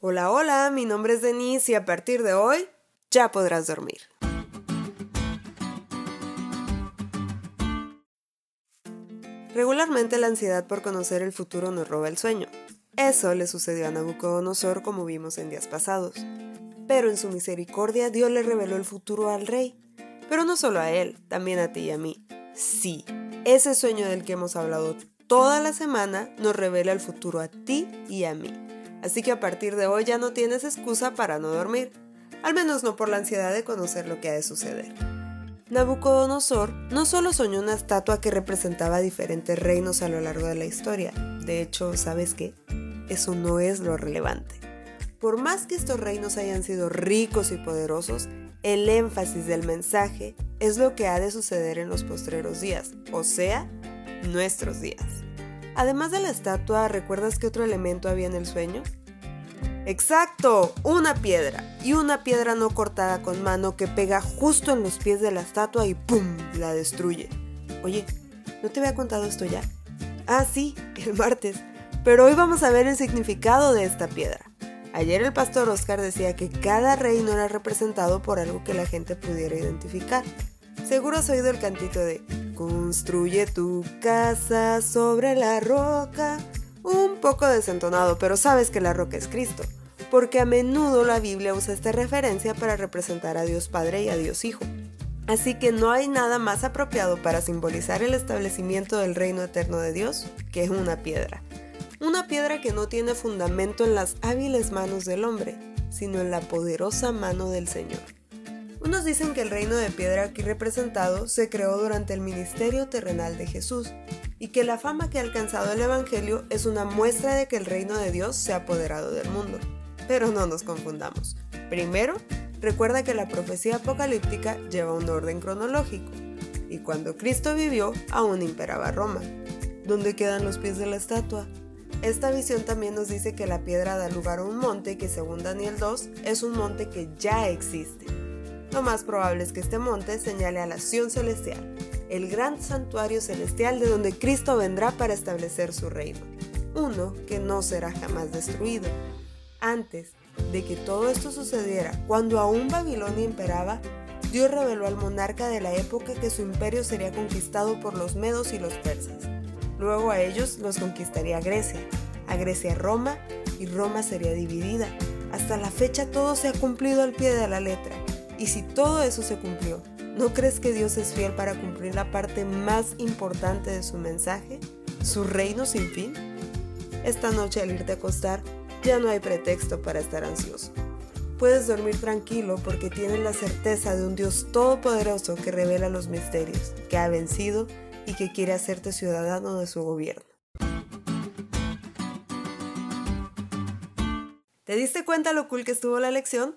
Hola, hola, mi nombre es Denise y a partir de hoy ya podrás dormir. Regularmente la ansiedad por conocer el futuro nos roba el sueño. Eso le sucedió a Nabucodonosor como vimos en días pasados. Pero en su misericordia Dios le reveló el futuro al rey. Pero no solo a él, también a ti y a mí. Sí, ese sueño del que hemos hablado toda la semana nos revela el futuro a ti y a mí. Así que a partir de hoy ya no tienes excusa para no dormir, al menos no por la ansiedad de conocer lo que ha de suceder. Nabucodonosor no solo soñó una estatua que representaba diferentes reinos a lo largo de la historia, de hecho, ¿sabes qué? Eso no es lo relevante. Por más que estos reinos hayan sido ricos y poderosos, el énfasis del mensaje es lo que ha de suceder en los postreros días, o sea, nuestros días. Además de la estatua, ¿recuerdas qué otro elemento había en el sueño? Exacto, una piedra. Y una piedra no cortada con mano que pega justo en los pies de la estatua y ¡pum! la destruye. Oye, ¿no te había contado esto ya? Ah, sí, el martes. Pero hoy vamos a ver el significado de esta piedra. Ayer el pastor Oscar decía que cada reino era representado por algo que la gente pudiera identificar. Seguro has oído el cantito de Construye tu casa sobre la roca. Un poco desentonado, pero sabes que la roca es Cristo, porque a menudo la Biblia usa esta referencia para representar a Dios Padre y a Dios Hijo. Así que no hay nada más apropiado para simbolizar el establecimiento del reino eterno de Dios que una piedra. Una piedra que no tiene fundamento en las hábiles manos del hombre, sino en la poderosa mano del Señor. Unos dicen que el reino de piedra aquí representado se creó durante el ministerio terrenal de Jesús y que la fama que ha alcanzado el Evangelio es una muestra de que el reino de Dios se ha apoderado del mundo. Pero no nos confundamos. Primero, recuerda que la profecía apocalíptica lleva un orden cronológico y cuando Cristo vivió aún imperaba Roma. ¿Dónde quedan los pies de la estatua? Esta visión también nos dice que la piedra da lugar a un monte que según Daniel 2 es un monte que ya existe lo más probable es que este monte señale a la Sion celestial, el gran santuario celestial de donde Cristo vendrá para establecer su reino, uno que no será jamás destruido. Antes de que todo esto sucediera, cuando aún Babilonia imperaba, Dios reveló al monarca de la época que su imperio sería conquistado por los medos y los persas. Luego a ellos los conquistaría Grecia, a Grecia Roma y Roma sería dividida. Hasta la fecha todo se ha cumplido al pie de la letra. Y si todo eso se cumplió, ¿no crees que Dios es fiel para cumplir la parte más importante de su mensaje? ¿Su reino sin fin? Esta noche al irte a acostar, ya no hay pretexto para estar ansioso. Puedes dormir tranquilo porque tienes la certeza de un Dios todopoderoso que revela los misterios, que ha vencido y que quiere hacerte ciudadano de su gobierno. ¿Te diste cuenta lo cool que estuvo la lección?